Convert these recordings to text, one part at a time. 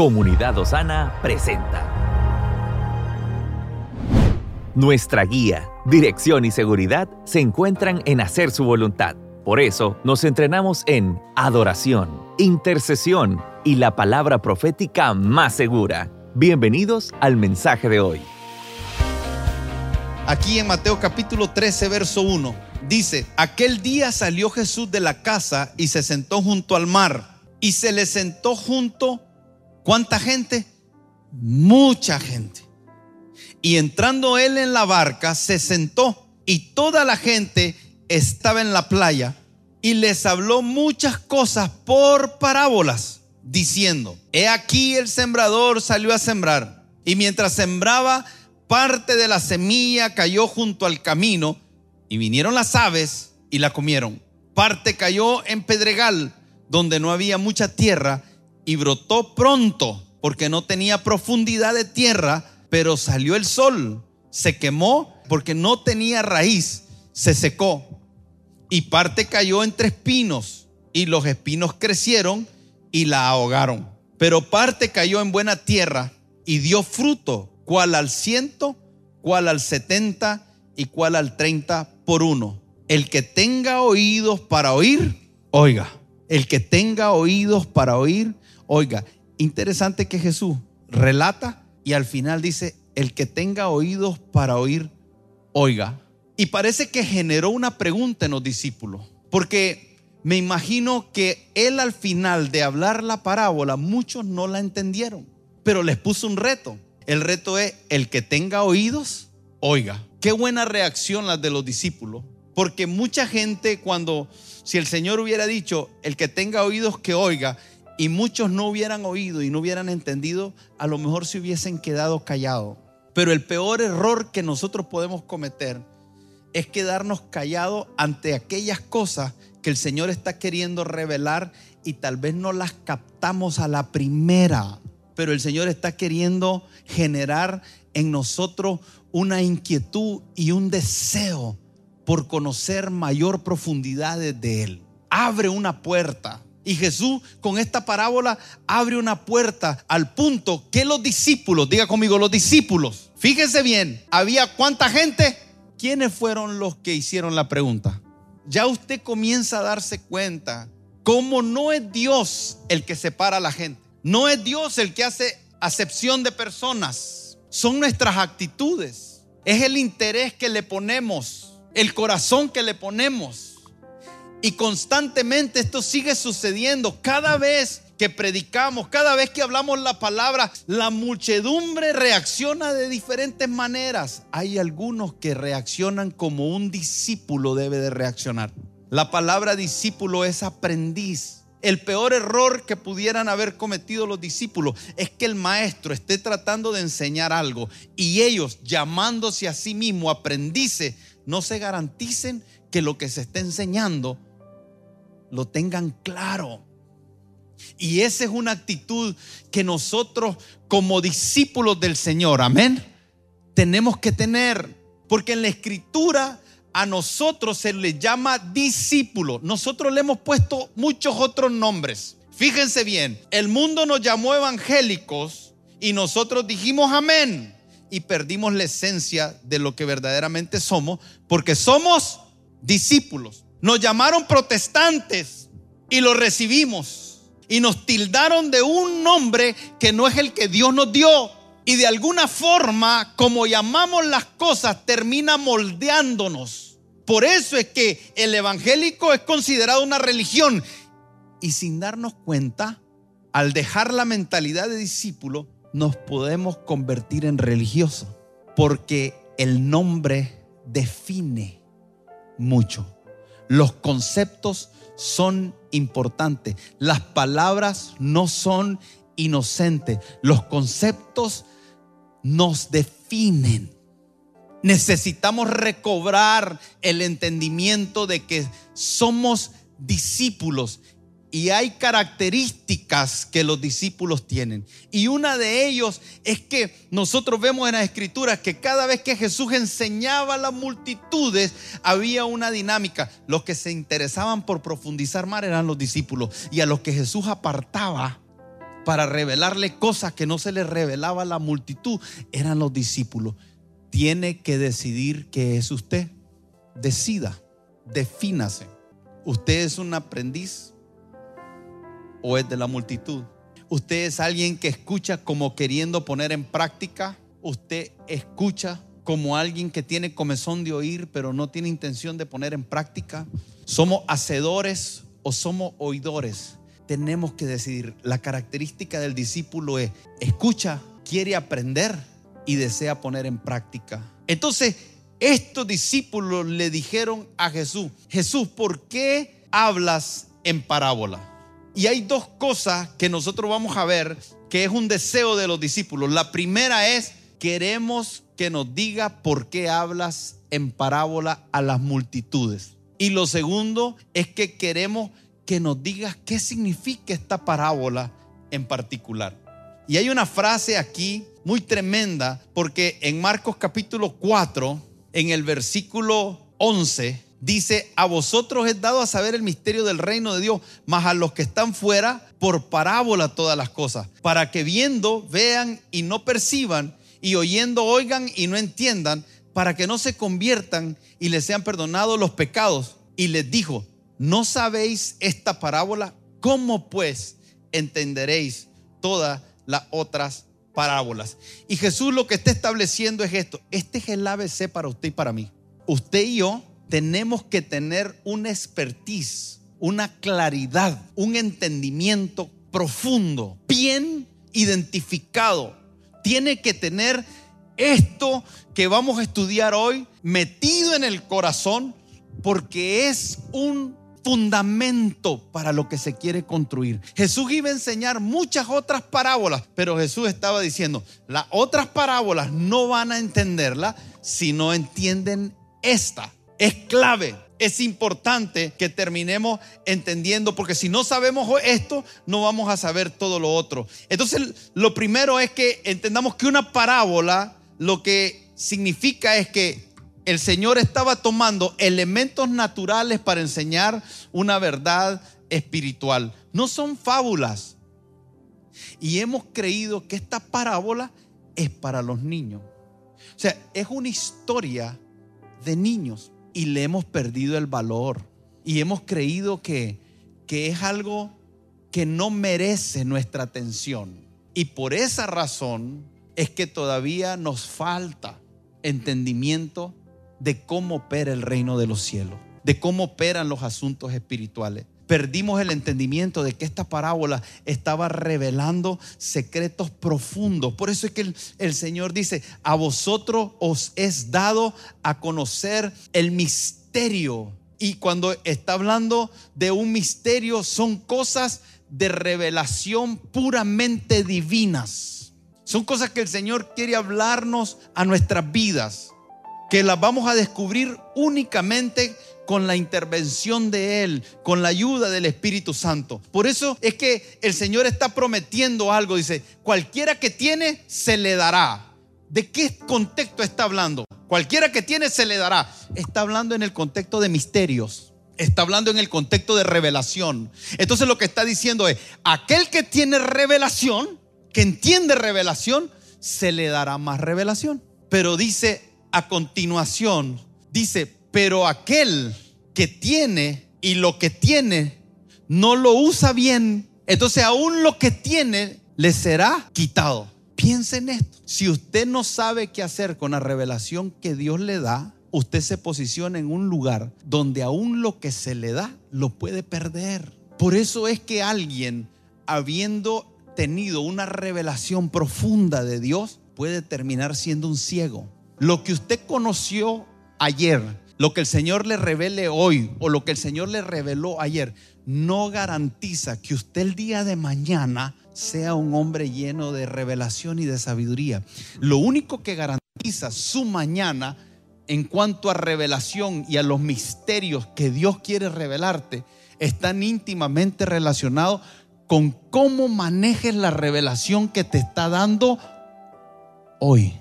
Comunidad Osana presenta. Nuestra guía, dirección y seguridad se encuentran en hacer su voluntad. Por eso nos entrenamos en adoración, intercesión y la palabra profética más segura. Bienvenidos al mensaje de hoy. Aquí en Mateo capítulo 13, verso 1, dice, aquel día salió Jesús de la casa y se sentó junto al mar. Y se le sentó junto ¿Cuánta gente? Mucha gente. Y entrando él en la barca, se sentó y toda la gente estaba en la playa y les habló muchas cosas por parábolas, diciendo, he aquí el sembrador salió a sembrar y mientras sembraba, parte de la semilla cayó junto al camino y vinieron las aves y la comieron. Parte cayó en pedregal donde no había mucha tierra y brotó pronto porque no tenía profundidad de tierra, pero salió el sol, se quemó porque no tenía raíz, se secó. Y parte cayó entre espinos y los espinos crecieron y la ahogaron. Pero parte cayó en buena tierra y dio fruto, cual al ciento, cual al setenta y cual al treinta por uno. El que tenga oídos para oír, oiga. El que tenga oídos para oír, Oiga, interesante que Jesús relata y al final dice, el que tenga oídos para oír, oiga. Y parece que generó una pregunta en los discípulos, porque me imagino que él al final de hablar la parábola, muchos no la entendieron, pero les puso un reto. El reto es, el que tenga oídos, oiga. Qué buena reacción las de los discípulos, porque mucha gente cuando, si el Señor hubiera dicho, el que tenga oídos, que oiga, y muchos no hubieran oído y no hubieran entendido, a lo mejor se hubiesen quedado callados. Pero el peor error que nosotros podemos cometer es quedarnos callados ante aquellas cosas que el Señor está queriendo revelar y tal vez no las captamos a la primera. Pero el Señor está queriendo generar en nosotros una inquietud y un deseo por conocer mayor profundidad de Él. Abre una puerta y Jesús con esta parábola abre una puerta al punto que los discípulos, diga conmigo, los discípulos, fíjense bien, había cuánta gente, ¿quiénes fueron los que hicieron la pregunta? Ya usted comienza a darse cuenta cómo no es Dios el que separa a la gente, no es Dios el que hace acepción de personas, son nuestras actitudes, es el interés que le ponemos, el corazón que le ponemos. Y constantemente esto sigue sucediendo. Cada vez que predicamos, cada vez que hablamos la palabra, la muchedumbre reacciona de diferentes maneras. Hay algunos que reaccionan como un discípulo debe de reaccionar. La palabra discípulo es aprendiz. El peor error que pudieran haber cometido los discípulos es que el maestro esté tratando de enseñar algo y ellos llamándose a sí mismo aprendices no se garanticen que lo que se está enseñando lo tengan claro. Y esa es una actitud que nosotros como discípulos del Señor, amén, tenemos que tener. Porque en la escritura a nosotros se le llama discípulo. Nosotros le hemos puesto muchos otros nombres. Fíjense bien, el mundo nos llamó evangélicos y nosotros dijimos amén y perdimos la esencia de lo que verdaderamente somos porque somos discípulos. Nos llamaron protestantes y lo recibimos. Y nos tildaron de un nombre que no es el que Dios nos dio. Y de alguna forma, como llamamos las cosas, termina moldeándonos. Por eso es que el evangélico es considerado una religión. Y sin darnos cuenta, al dejar la mentalidad de discípulo, nos podemos convertir en religioso. Porque el nombre define mucho. Los conceptos son importantes. Las palabras no son inocentes. Los conceptos nos definen. Necesitamos recobrar el entendimiento de que somos discípulos y hay características que los discípulos tienen. Y una de ellos es que nosotros vemos en las escrituras que cada vez que Jesús enseñaba a las multitudes había una dinámica. Los que se interesaban por profundizar más eran los discípulos. Y a los que Jesús apartaba para revelarle cosas que no se le revelaba a la multitud eran los discípulos. Tiene que decidir qué es usted. Decida, defínase. ¿Usted es un aprendiz o es de la multitud? ¿Usted es alguien que escucha como queriendo poner en práctica? ¿Usted escucha como alguien que tiene comezón de oír pero no tiene intención de poner en práctica? ¿Somos hacedores o somos oidores? Tenemos que decidir. La característica del discípulo es, escucha, quiere aprender y desea poner en práctica. Entonces, estos discípulos le dijeron a Jesús, Jesús, ¿por qué hablas en parábola? Y hay dos cosas que nosotros vamos a ver que es un deseo de los discípulos. La primera es, queremos que nos diga por qué hablas en parábola a las multitudes. Y lo segundo es que queremos que nos digas qué significa esta parábola en particular. Y hay una frase aquí muy tremenda porque en Marcos capítulo 4, en el versículo 11, dice, a vosotros es dado a saber el misterio del reino de Dios, mas a los que están fuera, por parábola todas las cosas, para que viendo, vean y no perciban, y oyendo, oigan y no entiendan, para que no se conviertan y les sean perdonados los pecados. Y les dijo, ¿no sabéis esta parábola? ¿Cómo pues entenderéis todas las otras parábolas? Y Jesús lo que está estableciendo es esto. Este es el ABC para usted y para mí. Usted y yo tenemos que tener una expertise, una claridad, un entendimiento profundo, bien identificado. Tiene que tener esto que vamos a estudiar hoy metido en el corazón porque es un fundamento para lo que se quiere construir. Jesús iba a enseñar muchas otras parábolas, pero Jesús estaba diciendo, las otras parábolas no van a entenderla si no entienden esta es clave. Es importante que terminemos entendiendo, porque si no sabemos esto, no vamos a saber todo lo otro. Entonces, lo primero es que entendamos que una parábola lo que significa es que el Señor estaba tomando elementos naturales para enseñar una verdad espiritual. No son fábulas. Y hemos creído que esta parábola es para los niños. O sea, es una historia de niños y le hemos perdido el valor y hemos creído que, que es algo que no merece nuestra atención. Y por esa razón es que todavía nos falta entendimiento de cómo opera el reino de los cielos, de cómo operan los asuntos espirituales. Perdimos el entendimiento de que esta parábola estaba revelando secretos profundos. Por eso es que el, el Señor dice, a vosotros os es dado a conocer el misterio. Y cuando está hablando de un misterio, son cosas de revelación puramente divinas. Son cosas que el Señor quiere hablarnos a nuestras vidas, que las vamos a descubrir únicamente con la intervención de Él, con la ayuda del Espíritu Santo. Por eso es que el Señor está prometiendo algo. Dice, cualquiera que tiene, se le dará. ¿De qué contexto está hablando? Cualquiera que tiene, se le dará. Está hablando en el contexto de misterios. Está hablando en el contexto de revelación. Entonces lo que está diciendo es, aquel que tiene revelación, que entiende revelación, se le dará más revelación. Pero dice a continuación, dice, pero aquel que tiene y lo que tiene no lo usa bien, entonces aún lo que tiene le será quitado. Piensen en esto. Si usted no sabe qué hacer con la revelación que Dios le da, usted se posiciona en un lugar donde aún lo que se le da lo puede perder. Por eso es que alguien, habiendo tenido una revelación profunda de Dios, puede terminar siendo un ciego. Lo que usted conoció ayer, lo que el Señor le revele hoy o lo que el Señor le reveló ayer no garantiza que usted el día de mañana sea un hombre lleno de revelación y de sabiduría. Lo único que garantiza su mañana en cuanto a revelación y a los misterios que Dios quiere revelarte están íntimamente relacionados con cómo manejes la revelación que te está dando hoy.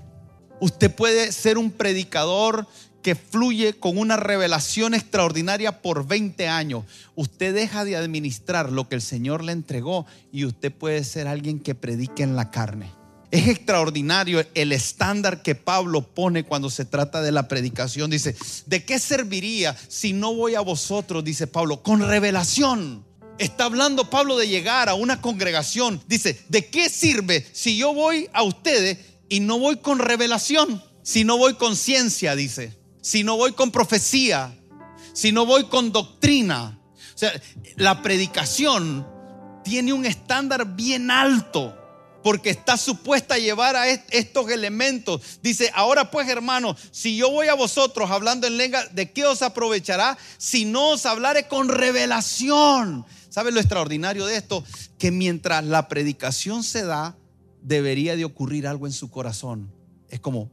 Usted puede ser un predicador que fluye con una revelación extraordinaria por 20 años. Usted deja de administrar lo que el Señor le entregó y usted puede ser alguien que predique en la carne. Es extraordinario el estándar que Pablo pone cuando se trata de la predicación. Dice, ¿de qué serviría si no voy a vosotros? Dice Pablo, con revelación. Está hablando Pablo de llegar a una congregación. Dice, ¿de qué sirve si yo voy a ustedes y no voy con revelación? Si no voy con ciencia, dice. Si no voy con profecía. Si no voy con doctrina. O sea, la predicación tiene un estándar bien alto porque está supuesta a llevar a estos elementos. Dice, ahora pues hermanos, si yo voy a vosotros hablando en lengua, ¿de qué os aprovechará si no os hablare con revelación? ¿Sabe lo extraordinario de esto? Que mientras la predicación se da, debería de ocurrir algo en su corazón. Es como...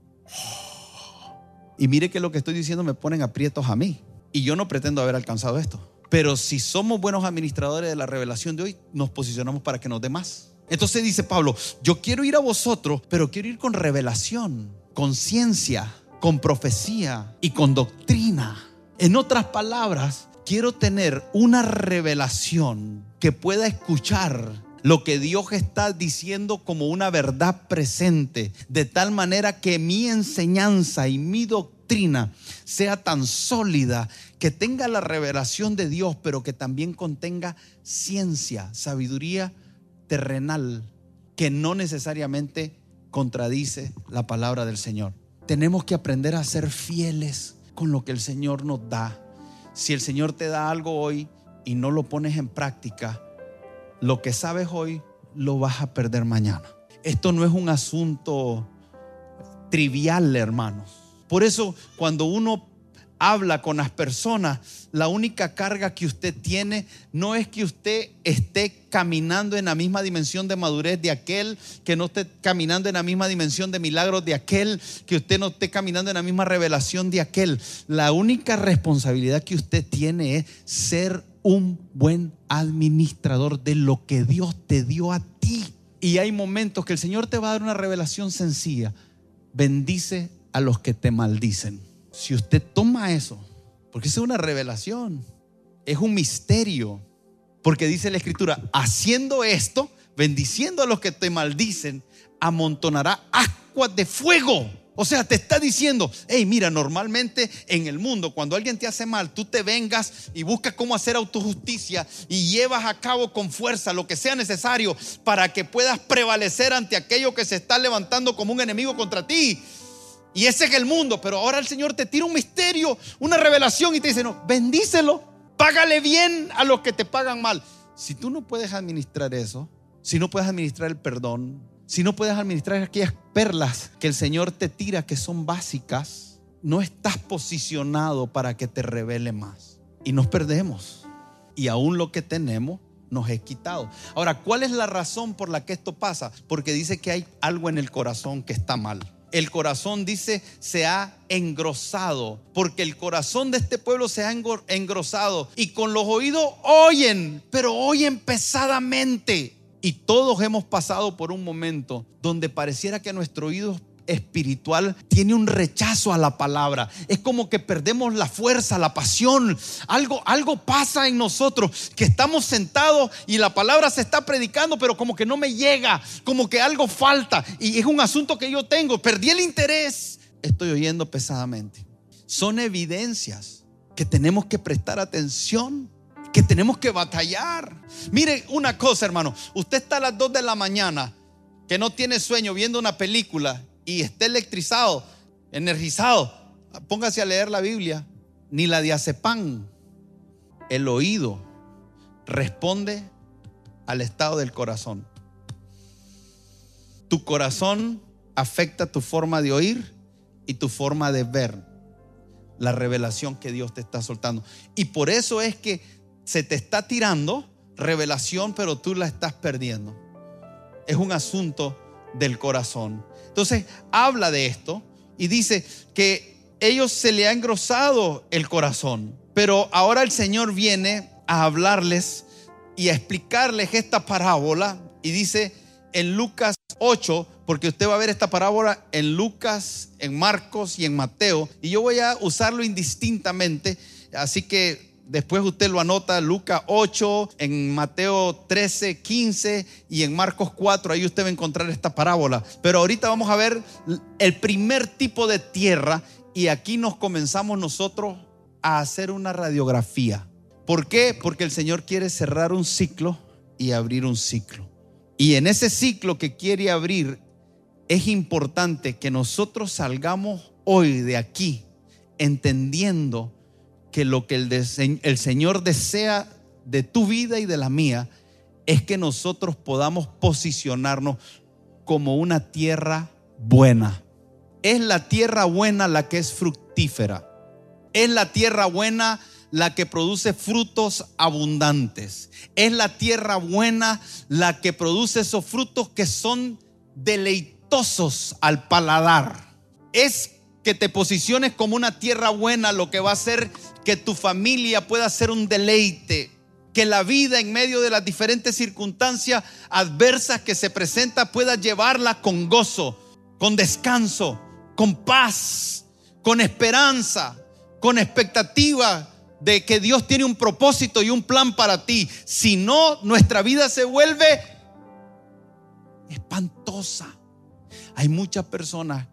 Y mire que lo que estoy diciendo me ponen aprietos a mí. Y yo no pretendo haber alcanzado esto. Pero si somos buenos administradores de la revelación de hoy, nos posicionamos para que nos dé más. Entonces dice Pablo, yo quiero ir a vosotros, pero quiero ir con revelación, con ciencia, con profecía y con doctrina. En otras palabras, quiero tener una revelación que pueda escuchar lo que Dios está diciendo como una verdad presente, de tal manera que mi enseñanza y mi doctrina sea tan sólida que tenga la revelación de Dios, pero que también contenga ciencia, sabiduría terrenal que no necesariamente contradice la palabra del Señor. Tenemos que aprender a ser fieles con lo que el Señor nos da. Si el Señor te da algo hoy y no lo pones en práctica, lo que sabes hoy lo vas a perder mañana. Esto no es un asunto trivial, hermanos. Por eso cuando uno habla con las personas, la única carga que usted tiene no es que usted esté caminando en la misma dimensión de madurez de aquel, que no esté caminando en la misma dimensión de milagros de aquel, que usted no esté caminando en la misma revelación de aquel. La única responsabilidad que usted tiene es ser un buen administrador de lo que Dios te dio a ti. Y hay momentos que el Señor te va a dar una revelación sencilla. Bendice a los que te maldicen. Si usted toma eso, porque es una revelación, es un misterio, porque dice la escritura, haciendo esto, bendiciendo a los que te maldicen, amontonará aguas de fuego. O sea, te está diciendo, hey, mira, normalmente en el mundo, cuando alguien te hace mal, tú te vengas y buscas cómo hacer autojusticia y llevas a cabo con fuerza lo que sea necesario para que puedas prevalecer ante aquello que se está levantando como un enemigo contra ti. Y ese es el mundo. Pero ahora el Señor te tira un misterio, una revelación y te dice, no, bendícelo. Págale bien a los que te pagan mal. Si tú no puedes administrar eso, si no puedes administrar el perdón, si no puedes administrar aquellas perlas que el Señor te tira que son básicas, no estás posicionado para que te revele más. Y nos perdemos. Y aún lo que tenemos nos es quitado. Ahora, ¿cuál es la razón por la que esto pasa? Porque dice que hay algo en el corazón que está mal el corazón dice se ha engrosado, porque el corazón de este pueblo se ha engrosado y con los oídos oyen, pero oyen pesadamente. Y todos hemos pasado por un momento donde pareciera que nuestro oído espiritual tiene un rechazo a la palabra. Es como que perdemos la fuerza, la pasión. Algo, algo pasa en nosotros que estamos sentados y la palabra se está predicando, pero como que no me llega, como que algo falta. Y es un asunto que yo tengo. Perdí el interés. Estoy oyendo pesadamente. Son evidencias que tenemos que prestar atención que tenemos que batallar. Mire una cosa, hermano. Usted está a las 2 de la mañana, que no tiene sueño, viendo una película y esté electrizado, energizado, póngase a leer la Biblia, ni la diazepam. El oído responde al estado del corazón. Tu corazón afecta tu forma de oír y tu forma de ver la revelación que Dios te está soltando. Y por eso es que se te está tirando revelación, pero tú la estás perdiendo. Es un asunto del corazón. Entonces habla de esto y dice que ellos se le ha engrosado el corazón, pero ahora el Señor viene a hablarles y a explicarles esta parábola y dice en Lucas 8, porque usted va a ver esta parábola en Lucas, en Marcos y en Mateo, y yo voy a usarlo indistintamente, así que después usted lo anota, Lucas 8, en Mateo 13, 15 y en Marcos 4, ahí usted va a encontrar esta parábola. Pero ahorita vamos a ver el primer tipo de tierra y aquí nos comenzamos nosotros a hacer una radiografía. ¿Por qué? Porque el Señor quiere cerrar un ciclo y abrir un ciclo. Y en ese ciclo que quiere abrir, es importante que nosotros salgamos hoy de aquí entendiendo que lo que el, el, Señor desea de tu vida y de la mía es que nosotros podamos posicionarnos como una tierra buena. Es la tierra buena la que es fructífera. Es la tierra buena la que produce frutos abundantes. Es la tierra buena la que produce esos frutos que son deleitosos al paladar. Es que te posiciones como una tierra buena lo que va a hacer que tu familia pueda ser un deleite. Que la vida en medio de las diferentes circunstancias adversas que se presenta pueda llevarla con gozo, con descanso, con paz, con esperanza, con expectativa de que Dios tiene un propósito y un plan para ti. Si no, nuestra vida se vuelve espantosa. Hay muchas personas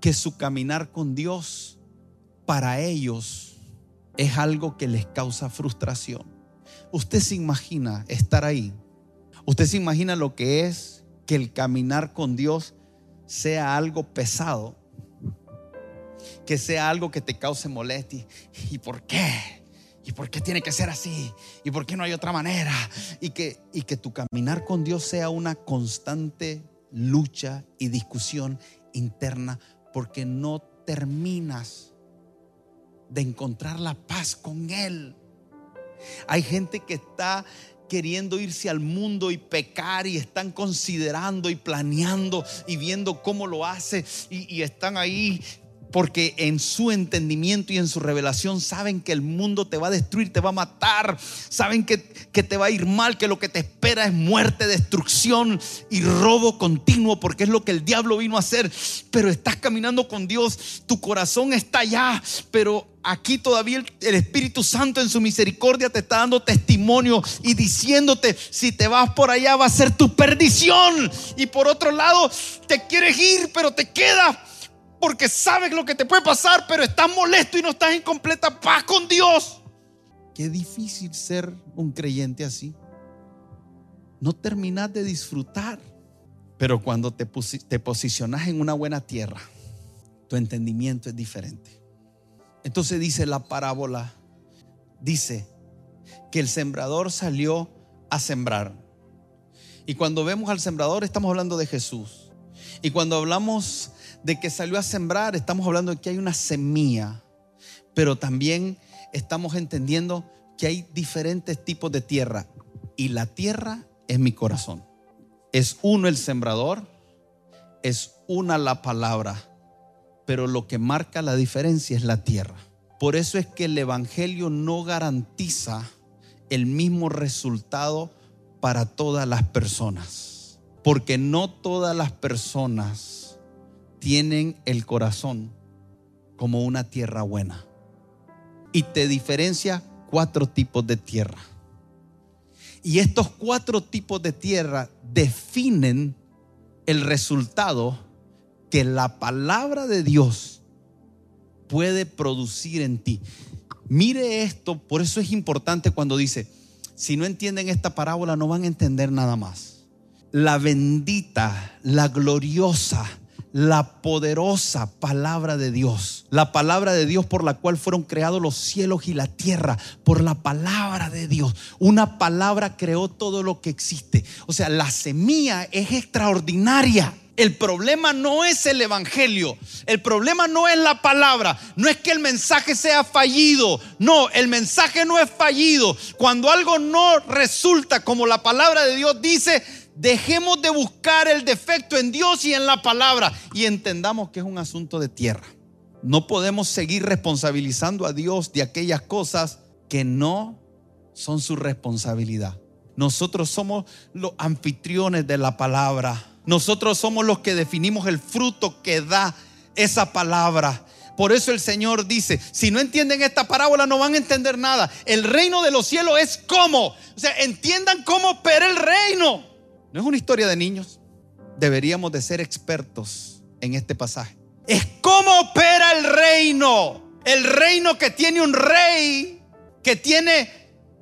que su caminar con Dios para ellos es algo que les causa frustración. Usted se imagina estar ahí. Usted se imagina lo que es que el caminar con Dios sea algo pesado. Que sea algo que te cause molestia. ¿Y por qué? ¿Y por qué tiene que ser así? ¿Y por qué no hay otra manera? Y que, y que tu caminar con Dios sea una constante lucha y discusión interna porque no terminas de encontrar la paz con Él. Hay gente que está queriendo irse al mundo y pecar y están considerando y planeando y viendo cómo lo hace y, están ahí porque en su entendimiento y en su revelación saben que el mundo te va a destruir, te va a matar, saben que, que, te va a ir mal, que lo que te espera es muerte, destrucción y robo continuo, porque es lo que el diablo vino a hacer. Pero estás caminando con Dios, tu corazón está allá, pero aquí todavía el, el, Espíritu Santo en su misericordia te está dando testimonio y diciéndote, si te vas por allá va a ser tu perdición. Y por otro lado, te quieres ir, pero te quedas porque sabes lo que te puede pasar, pero estás molesto y no estás en completa paz con Dios. Qué difícil ser un creyente así. No terminas de disfrutar, pero cuando te, te posicionas en una buena tierra, tu entendimiento es diferente. Entonces dice la parábola, dice que el sembrador salió a sembrar. Y cuando vemos al sembrador estamos hablando de Jesús. Y cuando hablamos de que salió a sembrar, estamos hablando de que hay una semilla, pero también estamos entendiendo que hay diferentes tipos de tierra y la tierra es mi corazón. Es uno el sembrador, es una la palabra, pero lo que marca la diferencia es la tierra. Por eso es que el Evangelio no garantiza el mismo resultado para todas las personas, porque no todas las personas tienen el corazón como una tierra buena. Y te diferencia cuatro tipos de tierra. Y estos cuatro tipos de tierra definen el resultado que la palabra de Dios puede producir en ti. Mire esto, por eso es importante cuando dice, si no entienden esta parábola no van a entender nada más. La bendita, la gloriosa, la poderosa palabra de Dios, la palabra de Dios por la cual fueron creados los cielos y la tierra, por la palabra de Dios. Una palabra creó todo lo que existe. O sea, la semilla es extraordinaria. El problema no es el Evangelio, el problema no es la palabra, no es que el mensaje sea fallido, no, el mensaje no es fallido. Cuando algo no resulta como la palabra de Dios dice, Dejemos de buscar el defecto en Dios y en la palabra y entendamos que es un asunto de tierra. No podemos seguir responsabilizando a Dios de aquellas cosas que no son su responsabilidad. Nosotros somos los anfitriones de la palabra. nosotros somos los que definimos el fruto que da esa palabra. Por eso el Señor dice, si no entienden esta parábola no van a entender nada. El reino de los cielos es como. O sea, entiendan cómo opera el reino. No es una historia de niños. Deberíamos de ser expertos en este pasaje. Es cómo opera el reino. El reino que tiene un rey, que tiene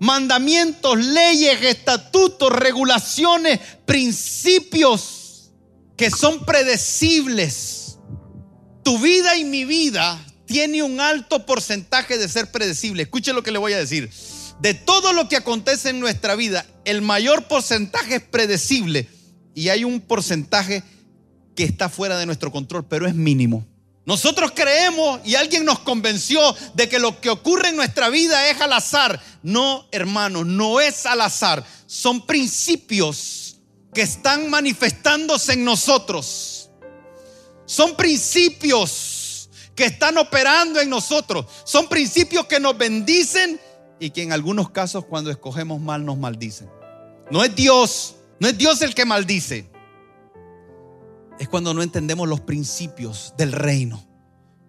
mandamientos, leyes, estatutos, regulaciones, principios que son predecibles. Tu vida y mi vida tiene un alto porcentaje de ser predecible. Escuche lo que le voy a decir. De todo lo que acontece en nuestra vida, el mayor porcentaje es predecible y hay un porcentaje que está fuera de nuestro control, pero es mínimo. Nosotros creemos y alguien nos convenció de que lo que ocurre en nuestra vida es al azar. No, hermano, no es al azar. Son principios que están manifestándose en nosotros. Son principios que están operando en nosotros. Son principios que nos bendicen y que en algunos casos cuando escogemos mal nos maldicen. No es Dios, no es Dios el que maldice es cuando no entendemos los principios del reino.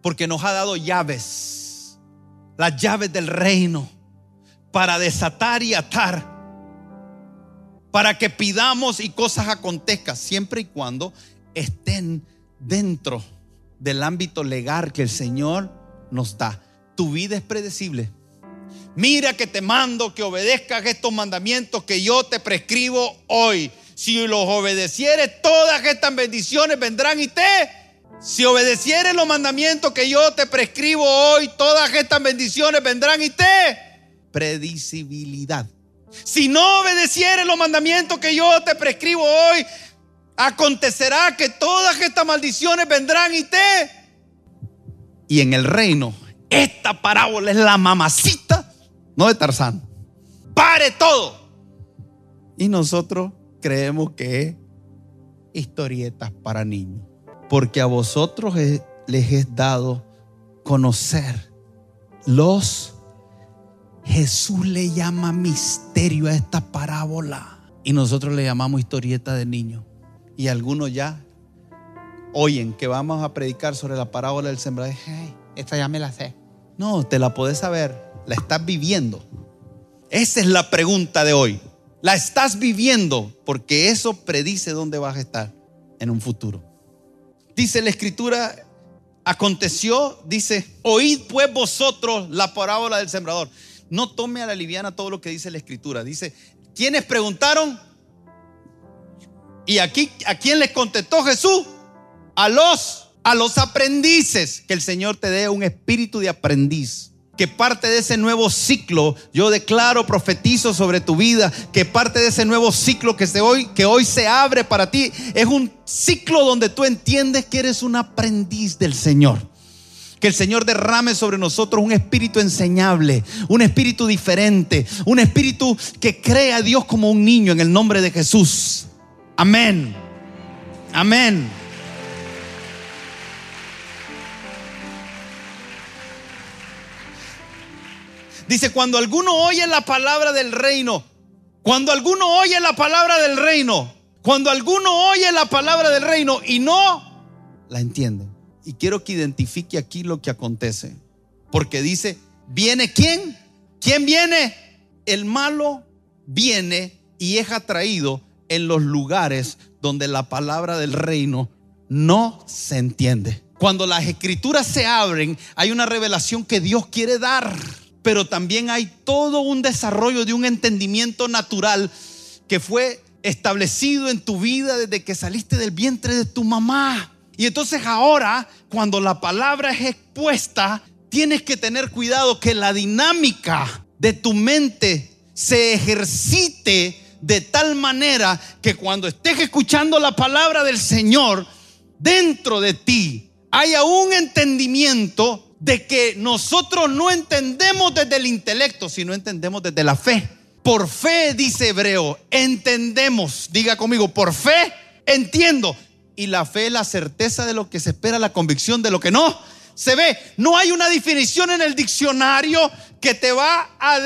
Porque nos ha dado llaves, las llaves del reino, para desatar y atar, para que pidamos y cosas acontezcan, siempre y cuando estén dentro del ámbito legal que el Señor nos da. Tu vida es predecible. Mira que te mando que obedezcas estos mandamientos que yo te prescribo hoy. Si los obedecieres, todas estas bendiciones vendrán y te. Si obedecieres los mandamientos que yo te prescribo hoy, todas estas bendiciones vendrán y te. Predicibilidad. Si no obedecieres los mandamientos que yo te prescribo hoy, acontecerá que todas estas maldiciones vendrán y te. Y en el reino, esta parábola es la mamacita, no de Tarzán. Pare todo. Y nosotros creemos que es historietas para niños. Porque a vosotros les es dado conocer los... Jesús le llama misterio a esta parábola. Y nosotros le llamamos historieta de niños. Y algunos ya oyen que vamos a predicar sobre la parábola del sembrador. esta ya me la sé. No, te la podés saber. La estás viviendo. Esa es la pregunta de hoy. La estás viviendo porque eso predice dónde vas a estar en un futuro. Dice la escritura, aconteció, dice, oíd pues vosotros la parábola del sembrador. No tome a la liviana todo lo que dice la escritura. Dice, ¿quiénes preguntaron? Y aquí, ¿a quién les contestó Jesús? A los, a los aprendices. Que el Señor te dé un espíritu de aprendiz que parte de ese nuevo ciclo, yo declaro, profetizo sobre tu vida, que parte de ese nuevo ciclo que, se hoy, que hoy se abre para ti, es un ciclo donde tú entiendes que eres un aprendiz del Señor. Que el Señor derrame sobre nosotros un espíritu enseñable, un espíritu diferente, un espíritu que crea a Dios como un niño en el nombre de Jesús. Amén. Amén. Dice, cuando alguno oye la palabra del reino, cuando alguno oye la palabra del reino, cuando alguno oye la palabra del reino y no la entiende. Y quiero que identifique aquí lo que acontece. Porque dice, ¿viene quién? ¿Quién viene? El malo viene y es atraído en los lugares donde la palabra del reino no se entiende. Cuando las escrituras se abren, hay una revelación que Dios quiere dar pero también hay todo un desarrollo de un entendimiento natural que fue establecido en tu vida desde que saliste del vientre de tu mamá. Y entonces ahora, cuando la palabra es expuesta, tienes que tener cuidado que la dinámica de tu mente se ejercite de tal manera que cuando estés escuchando la palabra del Señor, dentro de ti haya un entendimiento de que nosotros no entendemos desde el intelecto, sino entendemos desde la fe. Por fe, dice Hebreo, entendemos. Diga conmigo, por fe entiendo. Y la fe es la certeza de lo que se espera, la convicción de lo que no se ve. No hay una definición en el diccionario que te va a,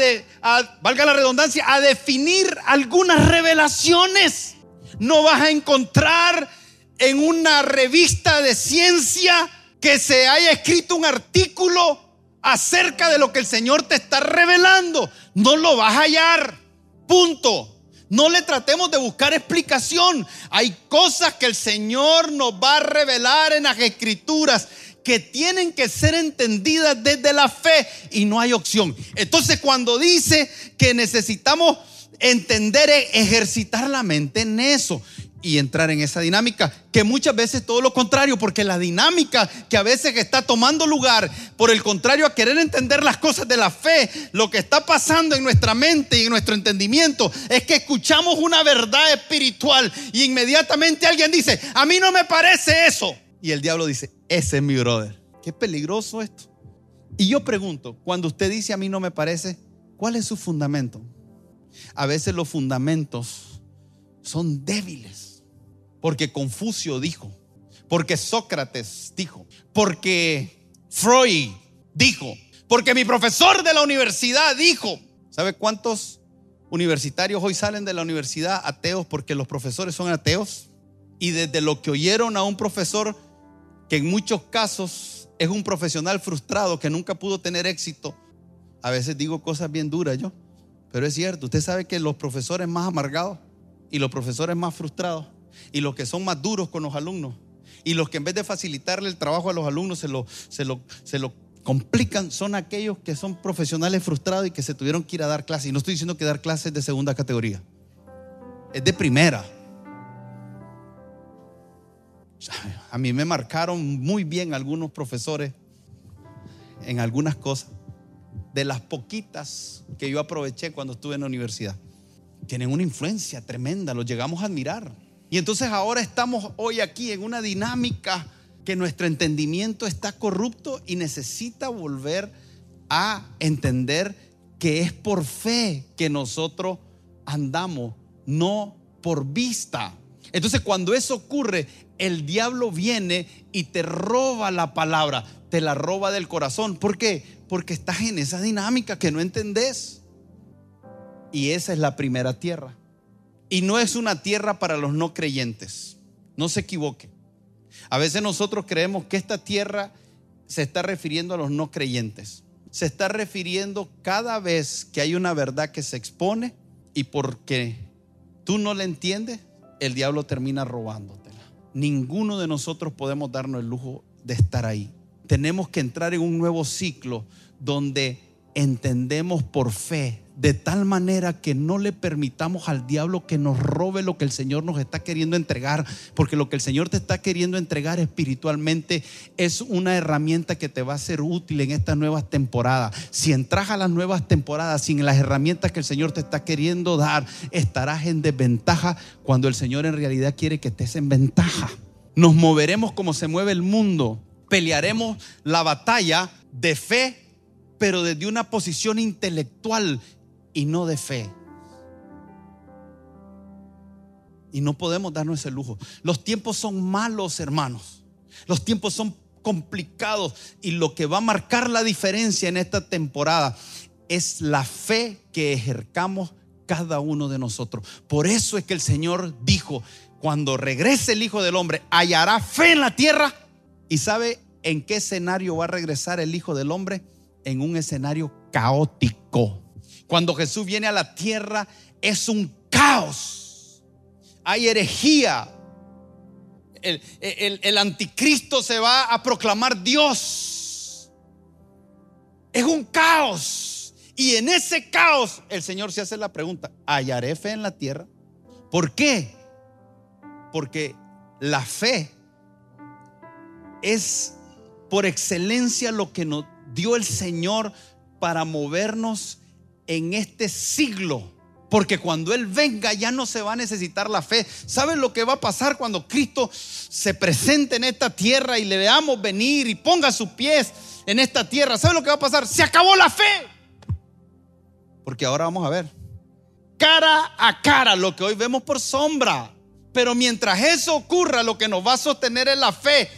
a valga la redundancia, a definir algunas revelaciones. No vas a encontrar en una revista de ciencia que se haya escrito un artículo acerca de lo que el Señor te está revelando. No lo vas a hallar. Punto. No le tratemos de buscar explicación. Hay cosas que el Señor nos va a revelar en las escrituras que tienen que ser entendidas desde la fe y no hay opción. Entonces cuando dice que necesitamos entender, e ejercitar la mente en eso y entrar en esa dinámica, que muchas veces todo lo contrario, porque la dinámica que a veces está tomando lugar, por el contrario a querer entender las cosas de la fe, lo que está pasando en nuestra mente y en nuestro entendimiento es que escuchamos una verdad espiritual y inmediatamente alguien dice, a mí no me parece eso. Y el diablo dice, ese es mi brother. Qué peligroso esto. Y yo pregunto, cuando usted dice a mí no me parece, ¿cuál es su fundamento? A veces los fundamentos son débiles. Porque Confucio dijo, porque Sócrates dijo, porque Freud dijo, porque mi profesor de la universidad dijo. ¿Sabe cuántos universitarios hoy salen de la universidad ateos porque los profesores son ateos? Y desde lo que oyeron a un profesor que en muchos casos es un profesional frustrado que nunca pudo tener éxito. A veces digo cosas bien duras yo, pero es cierto, usted sabe que los profesores más amargados y los profesores más frustrados y los que son más duros con los alumnos y los que en vez de facilitarle el trabajo a los alumnos se lo, se lo, se lo complican son aquellos que son profesionales frustrados y que se tuvieron que ir a dar clases. Y no estoy diciendo que dar clases de segunda categoría, es de primera. A mí me marcaron muy bien algunos profesores en algunas cosas, de las poquitas que yo aproveché cuando estuve en la universidad. Tienen una influencia tremenda, los llegamos a admirar. Y entonces ahora estamos hoy aquí en una dinámica que nuestro entendimiento está corrupto y necesita volver a entender que es por fe que nosotros andamos, no por vista. Entonces cuando eso ocurre, el diablo viene y te roba la palabra, te la roba del corazón. ¿Por qué? Porque estás en esa dinámica que no entendés. Y esa es la primera tierra. Y no es una tierra para los no creyentes. No se equivoque. A veces nosotros creemos que esta tierra se está refiriendo a los no creyentes. Se está refiriendo cada vez que hay una verdad que se expone y porque tú no la entiendes, el diablo termina robándotela. Ninguno de nosotros podemos darnos el lujo de estar ahí. Tenemos que entrar en un nuevo ciclo donde entendemos por fe de tal manera que no le permitamos al diablo que nos robe lo que el Señor nos está queriendo entregar, porque lo que el Señor te está queriendo entregar espiritualmente es una herramienta que te va a ser útil en estas nuevas temporadas. Si entras a las nuevas temporadas sin las herramientas que el Señor te está queriendo dar, estarás en desventaja cuando el Señor en realidad quiere que estés en ventaja. Nos moveremos como se mueve el mundo, pelearemos la batalla de fe pero desde una posición intelectual y no de fe. Y no podemos darnos ese lujo. Los tiempos son malos, hermanos. Los tiempos son complicados y lo que va a marcar la diferencia en esta temporada es la fe que ejercamos cada uno de nosotros. Por eso es que el Señor dijo, cuando regrese el Hijo del Hombre, hallará fe en la tierra. ¿Y sabe en qué escenario va a regresar el Hijo del Hombre? En un escenario caótico. Cuando Jesús viene a la tierra es un caos. Hay herejía. El, anticristo se va a proclamar Dios. Es un caos. Y en ese caos el Señor se hace la pregunta, ¿hallaré fe en la tierra? ¿Por qué? Porque la fe es por excelencia lo que nos dio el Señor para movernos en este siglo. Porque cuando Él venga ya no se va a necesitar la fe. ¿Saben lo que va a pasar cuando Cristo se presente en esta tierra y le veamos venir y ponga sus pies en esta tierra? ¿Saben lo que va a pasar? Se acabó la fe. Porque ahora vamos a ver cara a cara lo que hoy vemos por sombra. Pero mientras eso ocurra, lo que nos va a sostener es la fe.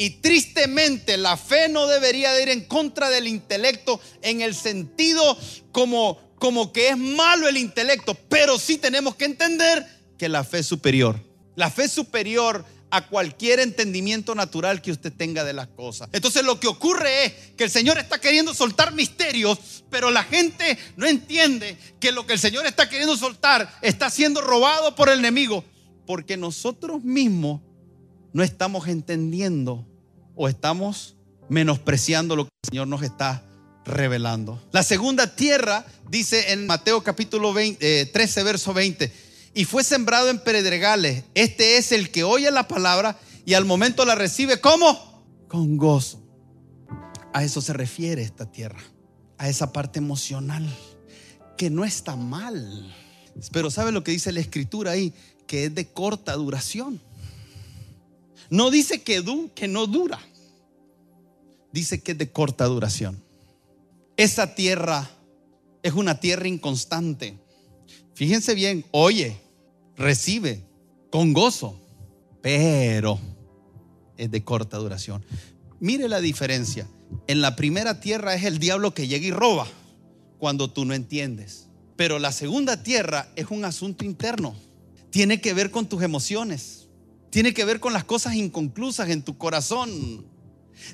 Y tristemente la fe no debería de ir en contra del intelecto en el sentido como, como que es malo el intelecto, pero sí tenemos que entender que la fe es superior. La fe es superior a cualquier entendimiento natural que usted tenga de las cosas. Entonces lo que ocurre es que el Señor está queriendo soltar misterios, pero la gente no entiende que lo que el Señor está queriendo soltar está siendo robado por el enemigo, porque nosotros mismos no estamos entendiendo o estamos menospreciando lo que el Señor nos está revelando. La segunda tierra dice en Mateo capítulo 13, eh, verso 20, y fue sembrado en pedregales. Este es el que oye la palabra y al momento la recibe como con gozo. A eso se refiere esta tierra, a esa parte emocional, que no está mal. Pero ¿sabe lo que dice la escritura ahí? Que es de corta duración. No dice que, no dura, dice que es de corta duración. Esa tierra es una tierra inconstante. Fíjense bien, oye, recibe con gozo, pero es de corta duración. Mire la diferencia. En la primera tierra es el diablo que llega y roba cuando tú no entiendes. Pero la segunda tierra es un asunto interno. Tiene que ver con tus emociones. Tiene que ver con las cosas inconclusas en tu corazón.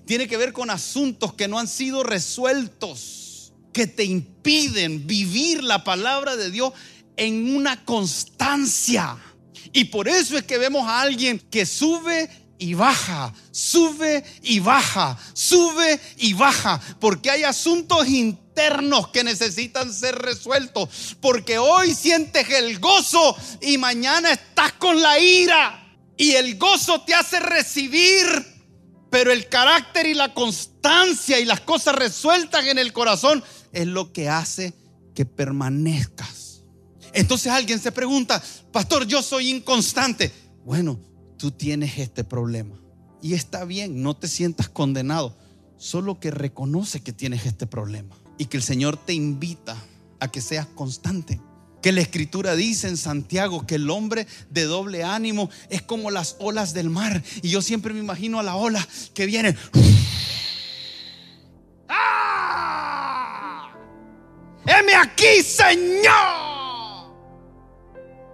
Tiene que ver con asuntos que no han sido resueltos, que te impiden vivir la palabra de Dios en una constancia. Y por eso es que vemos a alguien que sube y baja, sube y baja, sube y baja, porque hay asuntos internos que necesitan ser resueltos, porque hoy sientes el gozo y mañana estás con la ira. Y el gozo te hace recibir pero el carácter y la constancia y las cosas resueltas en el corazón es lo que hace que permanezcas. Entonces alguien se pregunta, pastor, yo soy inconstante. Bueno, tú tienes este problema. Y está bien, no te sientas condenado, solo que reconoce que tienes este problema y que el Señor te invita a que seas constante que la escritura dice en Santiago que el hombre de doble ánimo es como las olas del mar. Y yo siempre me imagino a la ola que viene. ¡Ah! ¡Heme aquí, Señor!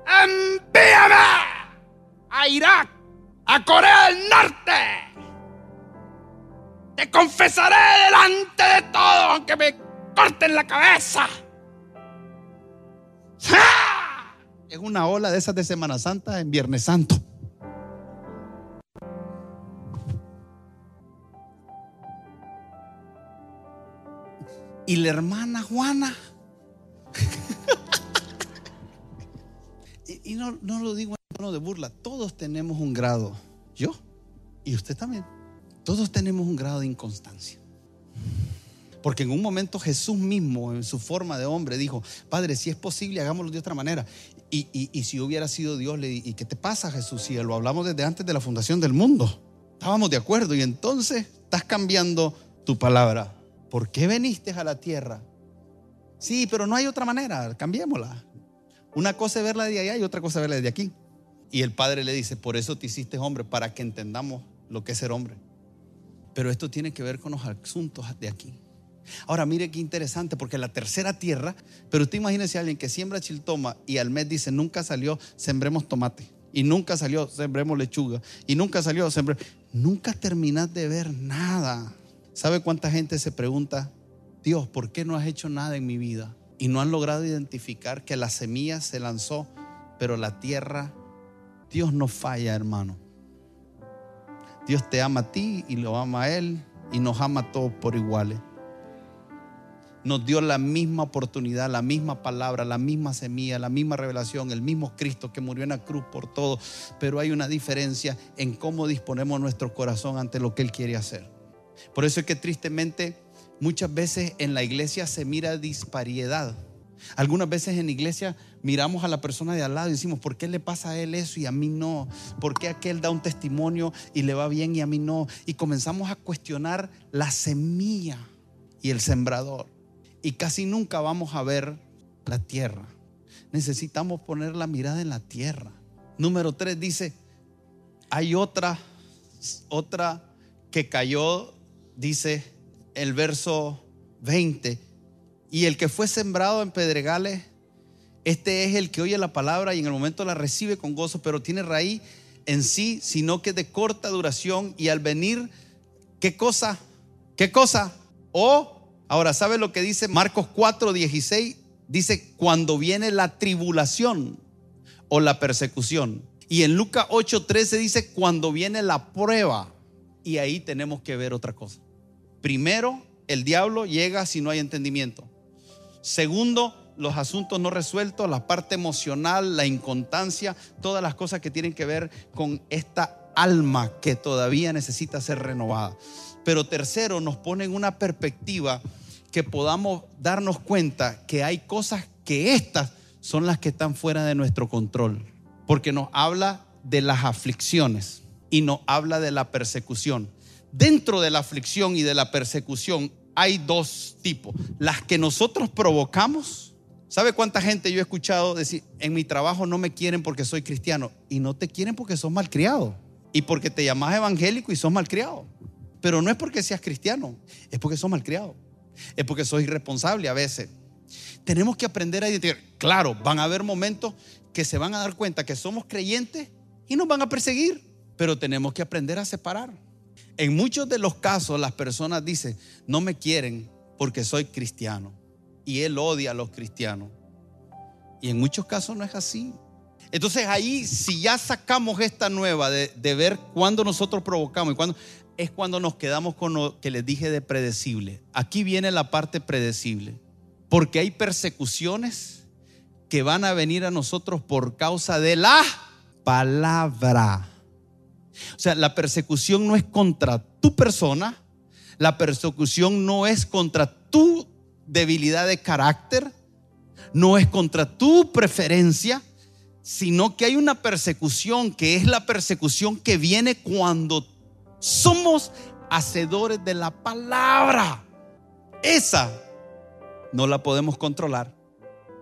¡Envíame a Irak, a Corea del Norte! Te confesaré delante de todos, aunque me corten la cabeza. Es una ola de esas de Semana Santa en Viernes Santo. Y la hermana Juana. y, no, no, lo digo en tono de burla. Todos tenemos un grado. Yo y usted también. Todos tenemos un grado de inconstancia. Porque en un momento Jesús mismo, en su forma de hombre, dijo, Padre, si es posible, hagámoslo de otra manera. Y, si hubiera sido Dios, le ¿y qué te pasa Jesús? Si lo hablamos desde antes de la fundación del mundo. Estábamos de acuerdo y entonces estás cambiando tu palabra. ¿Por qué veniste a la tierra? Sí, pero no hay otra manera, cambiémosla. Una cosa es verla de allá y otra cosa es verla de aquí. Y el Padre le dice, por eso te hiciste hombre, para que entendamos lo que es ser hombre. Pero esto tiene que ver con los asuntos de aquí. Ahora mire qué interesante, porque la tercera tierra, pero usted imagínese a alguien que siembra chiltoma y al mes dice, nunca salió, sembremos tomate. Y nunca salió, sembremos lechuga. Y nunca salió, sembremos. Nunca terminas de ver nada. ¿Sabe cuánta gente se pregunta, Dios, ¿por qué no has hecho nada en mi vida? Y no han logrado identificar que la semilla se lanzó, pero la tierra, Dios no falla, hermano. Dios te ama a ti y lo ama a Él y nos ama a todos por iguales nos dio la misma oportunidad, la misma palabra, la misma semilla, la misma revelación, el mismo Cristo que murió en la cruz por todo. Pero hay una diferencia en cómo disponemos nuestro corazón ante lo que Él quiere hacer. Por eso es que tristemente muchas veces en la iglesia se mira disparidad. Algunas veces en la iglesia miramos a la persona de al lado y decimos, ¿por qué le pasa a él eso y a mí no? ¿Por qué aquel da un testimonio y le va bien y a mí no? Y comenzamos a cuestionar la semilla y el sembrador y casi nunca vamos a ver la tierra. Necesitamos poner la mirada en la tierra. Número tres dice, hay otra, otra que cayó, dice el verso 20, y el que fue sembrado en pedregales, este es el que oye la palabra y en el momento la recibe con gozo, pero tiene raíz en sí, sino que de corta duración y al venir, ¿qué cosa? ¿Qué cosa? O, ahora, ¿sabe lo que dice Marcos 4, 16? Dice, cuando viene la tribulación o la persecución. Y en Lucas 8, 13 dice, cuando viene la prueba. Y ahí tenemos que ver otra cosa. Primero, el diablo llega si no hay entendimiento. Segundo, los asuntos no resueltos, la parte emocional, la inconstancia, todas las cosas que tienen que ver con esta alma que todavía necesita ser renovada. Pero tercero, nos pone en una perspectiva que podamos darnos cuenta que hay cosas que estas son las que están fuera de nuestro control. Porque nos habla de las aflicciones y nos habla de la persecución. Dentro de la aflicción y de la persecución hay dos tipos. Las que nosotros provocamos. ¿Sabe cuánta gente yo he escuchado decir, en mi trabajo no me quieren porque soy cristiano? Y no te quieren porque sos malcriado. Y porque te llamas evangélico y sos malcriado. Pero no es porque seas cristiano, es porque sos malcriado. Es porque sos irresponsable a veces. Tenemos que aprender a identificar. Claro, van a haber momentos que se van a dar cuenta que somos creyentes y nos van a perseguir. Pero tenemos que aprender a separar. En muchos de los casos las personas dicen, no me quieren porque soy cristiano. Y él odia a los cristianos. Y en muchos casos no es así. Entonces ahí, si ya sacamos esta nueva de, ver cuándo nosotros provocamos y cuándo, es cuando nos quedamos con lo que les dije de predecible. Aquí viene la parte predecible. Porque hay persecuciones que van a venir a nosotros por causa de la palabra. O sea, la persecución no es contra tu persona, la persecución no es contra tu debilidad de carácter, no es contra tu preferencia, sino que hay una persecución que es la persecución que viene cuando somos hacedores de la palabra. Esa no la podemos controlar.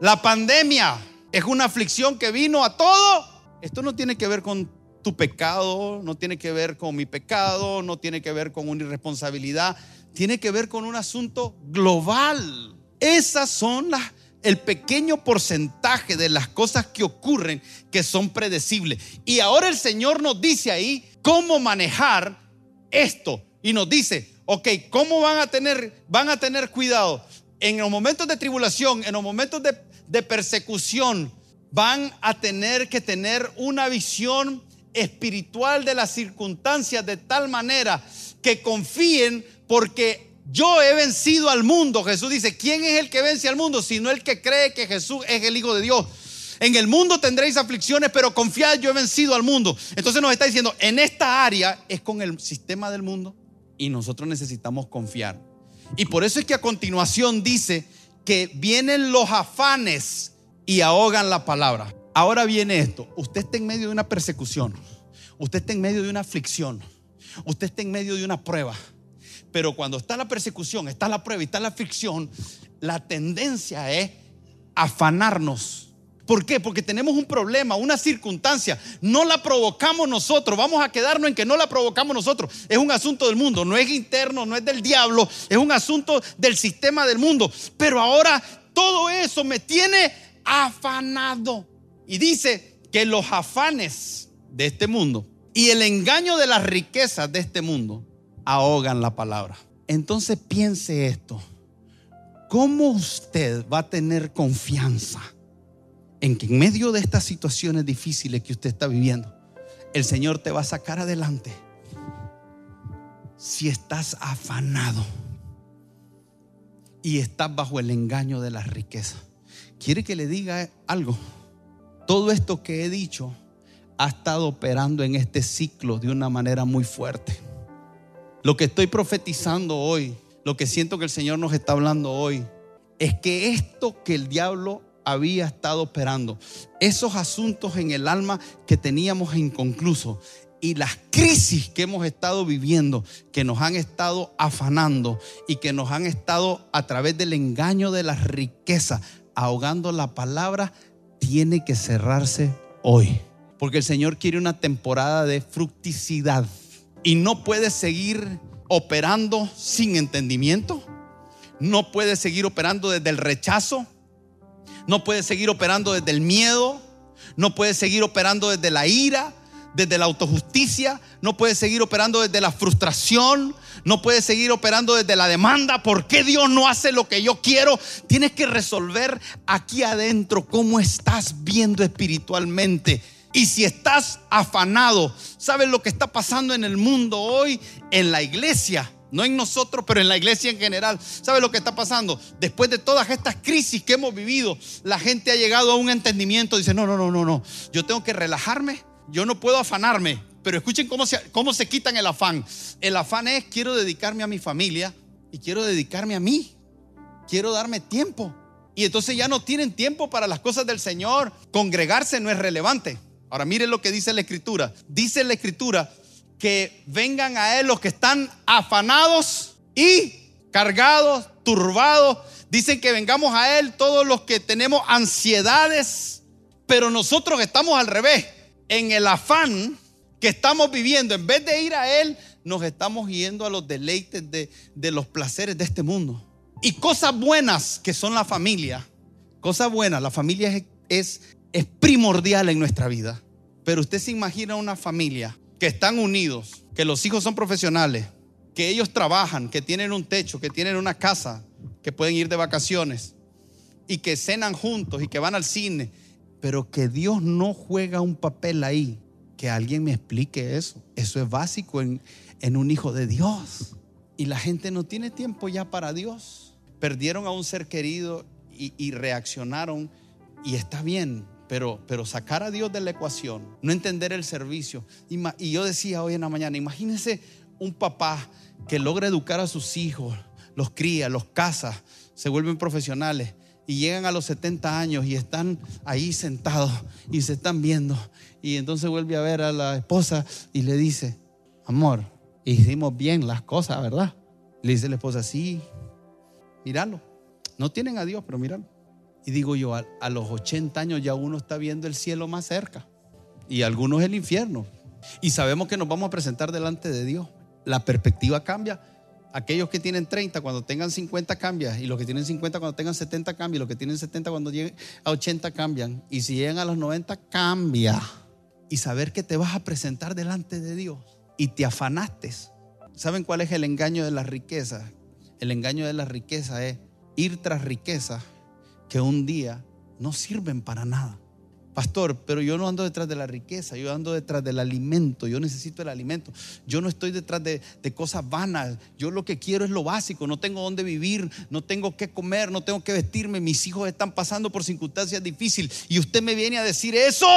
La pandemia es una aflicción que vino a todo. Esto no tiene que ver con tu pecado, no tiene que ver con mi pecado, no tiene que ver con una irresponsabilidad, tiene que ver con un asunto global. Esas son las el pequeño porcentaje de las cosas que ocurren que son predecibles. Y ahora el Señor nos dice ahí cómo manejar esto y nos dice, ok, ¿cómo van a tener van a tener cuidado en los momentos de tribulación, en los momentos de, de persecución? Van a tener que tener una visión espiritual de las circunstancias de tal manera que confíen porque yo he vencido al mundo. Jesús dice, ¿quién es el que vence al mundo? Sino el que cree que Jesús es el Hijo de Dios. En el mundo tendréis aflicciones, pero confiad, yo he vencido al mundo. Entonces nos está diciendo, en esta área es con el sistema del mundo y nosotros necesitamos confiar. Y por eso es que a continuación dice que vienen los afanes y ahogan la palabra. Ahora viene esto, usted está en medio de una persecución, usted está en medio de una aflicción, usted está en medio de una prueba, pero cuando está la persecución, está la prueba y está la aflicción, la tendencia es afanarnos. ¿Por qué? Porque tenemos un problema, una circunstancia. No la provocamos nosotros. Vamos a quedarnos en que no la provocamos nosotros. Es un asunto del mundo. No es interno, no es del diablo. Es un asunto del sistema del mundo. Pero ahora todo eso me tiene afanado. Y dice que los afanes de este mundo y el engaño de las riquezas de este mundo ahogan la palabra. Entonces piense esto. ¿Cómo usted va a tener confianza en que en medio de estas situaciones difíciles que usted está viviendo, el Señor te va a sacar adelante si estás afanado y estás bajo el engaño de las riquezas? ¿Quiere que le diga algo? todo esto que he dicho ha estado operando en este ciclo de una manera muy fuerte. Lo que estoy profetizando hoy, lo que siento que el Señor nos está hablando hoy, es que esto que el diablo había estado operando, esos asuntos en el alma que teníamos inconclusos y las crisis que hemos estado viviendo, que nos han estado afanando y que nos han estado a través del engaño de las riquezas, ahogando la palabra, tiene que cerrarse hoy. Porque el Señor quiere una temporada de fructicidad. Y no puede seguir operando sin entendimiento. No puede seguir operando desde el rechazo. No puede seguir operando desde el miedo. No puede seguir operando desde la ira. desde la autojusticia, no puedes seguir operando desde la frustración, no puedes seguir operando desde la demanda. ¿Por qué Dios no hace lo que yo quiero? Tienes que resolver aquí adentro cómo estás viendo espiritualmente. Y si estás afanado, ¿sabes lo que está pasando en el mundo hoy? En la iglesia no en nosotros, pero en la iglesia en general. ¿Sabe lo que está pasando? Después de todas estas crisis que hemos vivido, la gente ha llegado a un entendimiento. Dice, no, no, no, no, no. Yo tengo que relajarme. Yo no puedo afanarme. Pero escuchen cómo se, cómo se quitan el afán. El afán es, quiero dedicarme a mi familia y quiero dedicarme a mí. Quiero darme tiempo. Y entonces ya no tienen tiempo para las cosas del Señor. Congregarse no es relevante. Ahora miren lo que dice la escritura. Dice la escritura, que vengan a Él los que están afanados y cargados, turbados. Dicen que vengamos a Él todos los que tenemos ansiedades, pero nosotros estamos al revés. En el afán que estamos viviendo, en vez de ir a Él, nos estamos yendo a los deleites de, de los placeres de este mundo. Y cosas buenas que son la familia, cosas buenas, la familia es, es, es primordial en nuestra vida. Pero usted se imagina una familia que están unidos, que los hijos son profesionales, que ellos trabajan, que tienen un techo, que tienen una casa, que pueden ir de vacaciones y que cenan juntos y que van al cine, pero que Dios no juega un papel ahí. Que alguien me explique eso. Eso es básico en, en un hijo de Dios. Y la gente no tiene tiempo ya para Dios. Perdieron a un ser querido y, y reaccionaron y está bien, pero, pero sacar a Dios de la ecuación, no entender el servicio. Y yo decía hoy en la mañana, imagínense un papá que logra educar a sus hijos, los cría, los casa, se vuelven profesionales y llegan a los 70 años y están ahí sentados y se están viendo. Y entonces vuelve a ver a la esposa y le dice, amor, hicimos bien las cosas, ¿verdad? Le dice la esposa, sí, míralo. No tienen a Dios, pero míralo. Y digo yo, a, los 80 años ya uno está viendo el cielo más cerca y algunos el infierno. Y sabemos que nos vamos a presentar delante de Dios. La perspectiva cambia. Aquellos que tienen 30 cuando tengan 50 cambian y los que tienen 50 cuando tengan 70 cambian y los que tienen 70 cuando lleguen a 80 cambian y si llegan a los 90 cambia. Y saber que te vas a presentar delante de Dios y te afanaste. ¿Saben cuál es el engaño de la riqueza? El engaño de la riqueza es ir tras riqueza que un día no sirven para nada. Pastor, pero yo no ando detrás de la riqueza, yo ando detrás del alimento, yo necesito el alimento. Yo no estoy detrás de, cosas vanas, yo lo que quiero es lo básico, no tengo dónde vivir, no tengo qué comer, no tengo que vestirme, mis hijos están pasando por circunstancias difíciles y usted me viene a decir eso.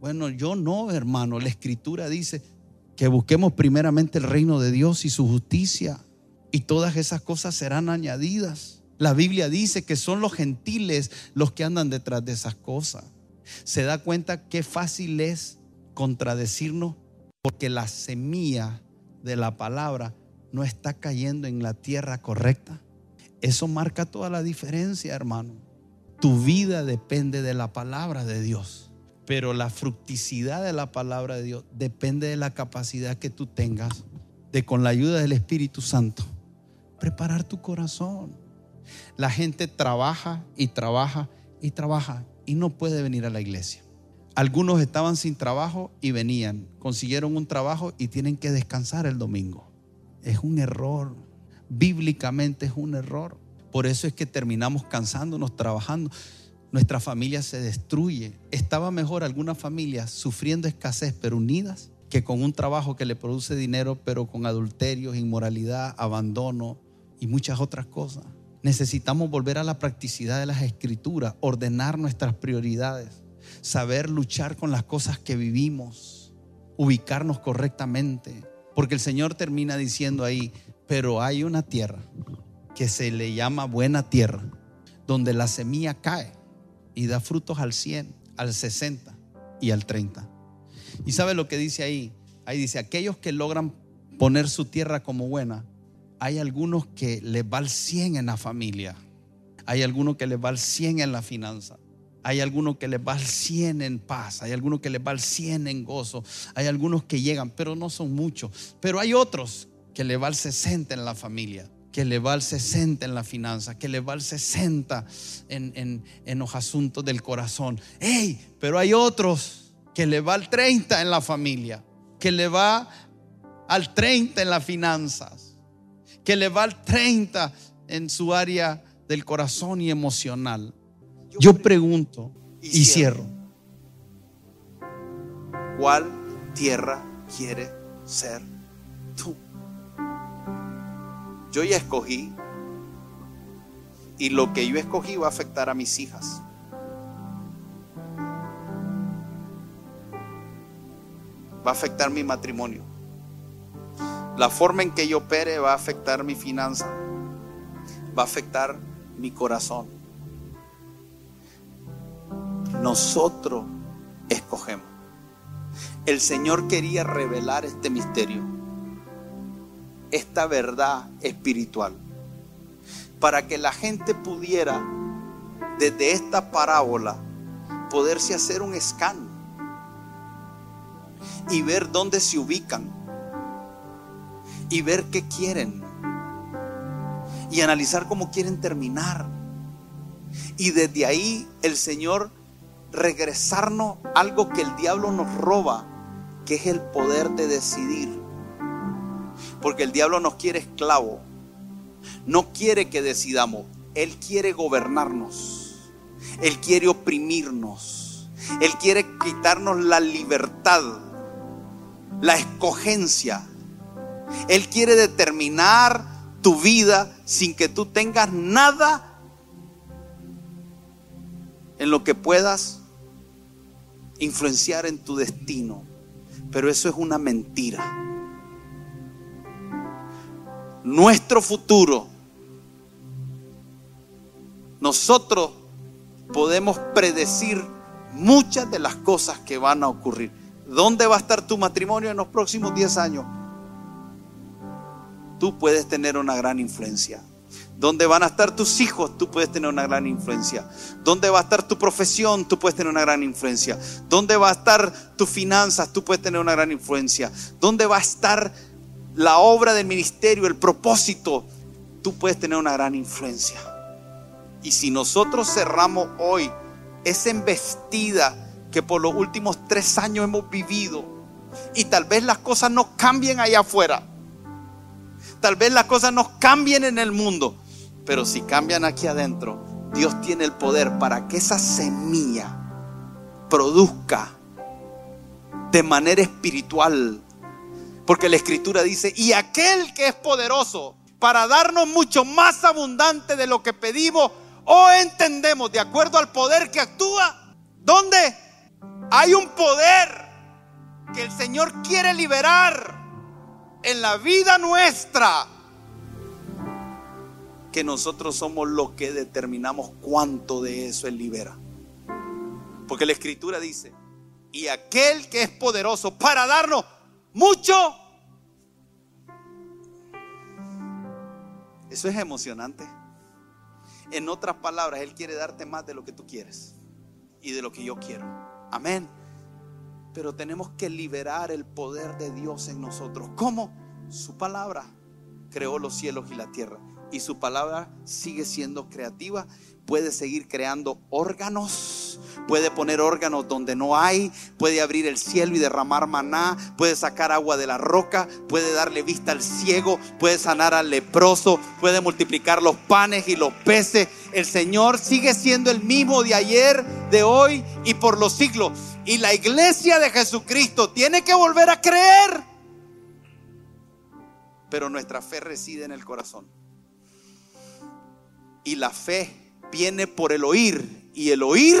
Bueno, yo no, hermano, la escritura dice que busquemos primeramente el reino de Dios y su justicia y todas esas cosas serán añadidas. La Biblia dice que son los gentiles los que andan detrás de esas cosas. Se da cuenta qué fácil es contradecirnos porque la semilla de la palabra no está cayendo en la tierra correcta. Eso marca toda la diferencia, hermano. Tu vida depende de la palabra de Dios, pero la fructicidad de la palabra de Dios depende de la capacidad que tú tengas de con la ayuda del Espíritu Santo preparar tu corazón. La gente trabaja y trabaja y trabaja y no puede venir a la iglesia. Algunos estaban sin trabajo y venían, consiguieron un trabajo y tienen que descansar el domingo. Es un error, bíblicamente es un error. Por eso es que terminamos cansándonos, trabajando. Nuestra familia se destruye. Estaba mejor algunas familias sufriendo escasez pero unidas que con un trabajo que le produce dinero pero con adulterios, inmoralidad, abandono y muchas otras cosas. Necesitamos volver a la practicidad de las escrituras, ordenar nuestras prioridades, saber luchar con las cosas que vivimos, ubicarnos correctamente. Porque el Señor termina diciendo ahí, pero hay una tierra que se le llama buena tierra, donde la semilla cae y da frutos al 100, al 60 y al 30. ¿Y sabe lo que dice ahí? Ahí dice, aquellos que logran poner su tierra como buena, hay algunos que les va al 100 en la familia. Hay algunos que les va al 100 en la finanza. Hay algunos que les va al 100 en paz. Hay algunos que les va al 100 en gozo. Hay algunos que llegan, pero no son muchos. Pero hay otros que le va al 60 en la familia que le va al 60 en la finanza, que le va al 60 en, en, en los asuntos del corazón. ¡Ey! Pero hay otros que le va al 30 en la familia, que le va al 30 en las finanzas, que le va al 30 en su área del corazón y emocional. Yo pregunto y cierro. ¿Cuál tierra quiere ser tú? Yo ya escogí y lo que yo escogí va a afectar a mis hijas. Va a afectar mi matrimonio. La forma en que yo opere va a afectar mi finanza. Va a afectar mi corazón. Nosotros escogemos. El Señor quería revelar este misterio, esta verdad espiritual, para que la gente pudiera, desde esta parábola, poderse hacer un scan y ver dónde se ubican y ver qué quieren y analizar cómo quieren terminar. Y desde ahí el Señor regresarnos algo que el diablo nos roba que es el poder de decidir. Porque el diablo nos quiere esclavo. No quiere que decidamos. Él quiere gobernarnos. Él quiere oprimirnos. Él quiere quitarnos la libertad, la escogencia. Él quiere determinar tu vida sin que tú tengas nada en lo que puedas influenciar en tu destino. Pero eso es una mentira. Nuestro futuro, nosotros podemos predecir muchas de las cosas que van a ocurrir. ¿Dónde va a estar tu matrimonio en los próximos 10 años? Tú puedes tener una gran influencia. ¿Dónde van a estar tus hijos? Tú puedes tener una gran influencia. ¿Dónde va a estar tu profesión? Tú puedes tener una gran influencia. ¿Dónde va a estar tus finanzas? Tú puedes tener una gran influencia. ¿Dónde va a estar la obra del ministerio, el propósito? Tú puedes tener una gran influencia. Y si nosotros cerramos hoy esa embestida que por los últimos tres años hemos vivido y tal vez las cosas no cambien allá afuera, tal vez las cosas no cambien en el mundo, pero si cambian aquí adentro, Dios tiene el poder para que esa semilla produzca de manera espiritual. Porque la escritura dice, y aquel que es poderoso para darnos mucho más abundante de lo que pedimos o entendemos, de acuerdo al poder que actúa, ¿dónde? Hay un poder que el Señor quiere liberar en la vida nuestra que nosotros somos los que determinamos cuánto de eso Él libera. Porque la escritura dice, y aquel que es poderoso para darnos mucho, eso es emocionante. En otras palabras, Él quiere darte más de lo que tú quieres y de lo que yo quiero. Amén. Pero tenemos que liberar el poder de Dios en nosotros. ¿Cómo? Su palabra creó los cielos y la tierra y su palabra sigue siendo creativa. Puede seguir creando órganos, puede poner órganos donde no hay, puede abrir el cielo y derramar maná, puede sacar agua de la roca, puede darle vista al ciego, puede sanar al leproso, puede multiplicar los panes y los peces. El Señor sigue siendo el mismo de ayer, de hoy y por los siglos. Y la iglesia de Jesucristo tiene que volver a creer. Pero nuestra fe reside en el corazón. Y la fe viene por el oír y el oír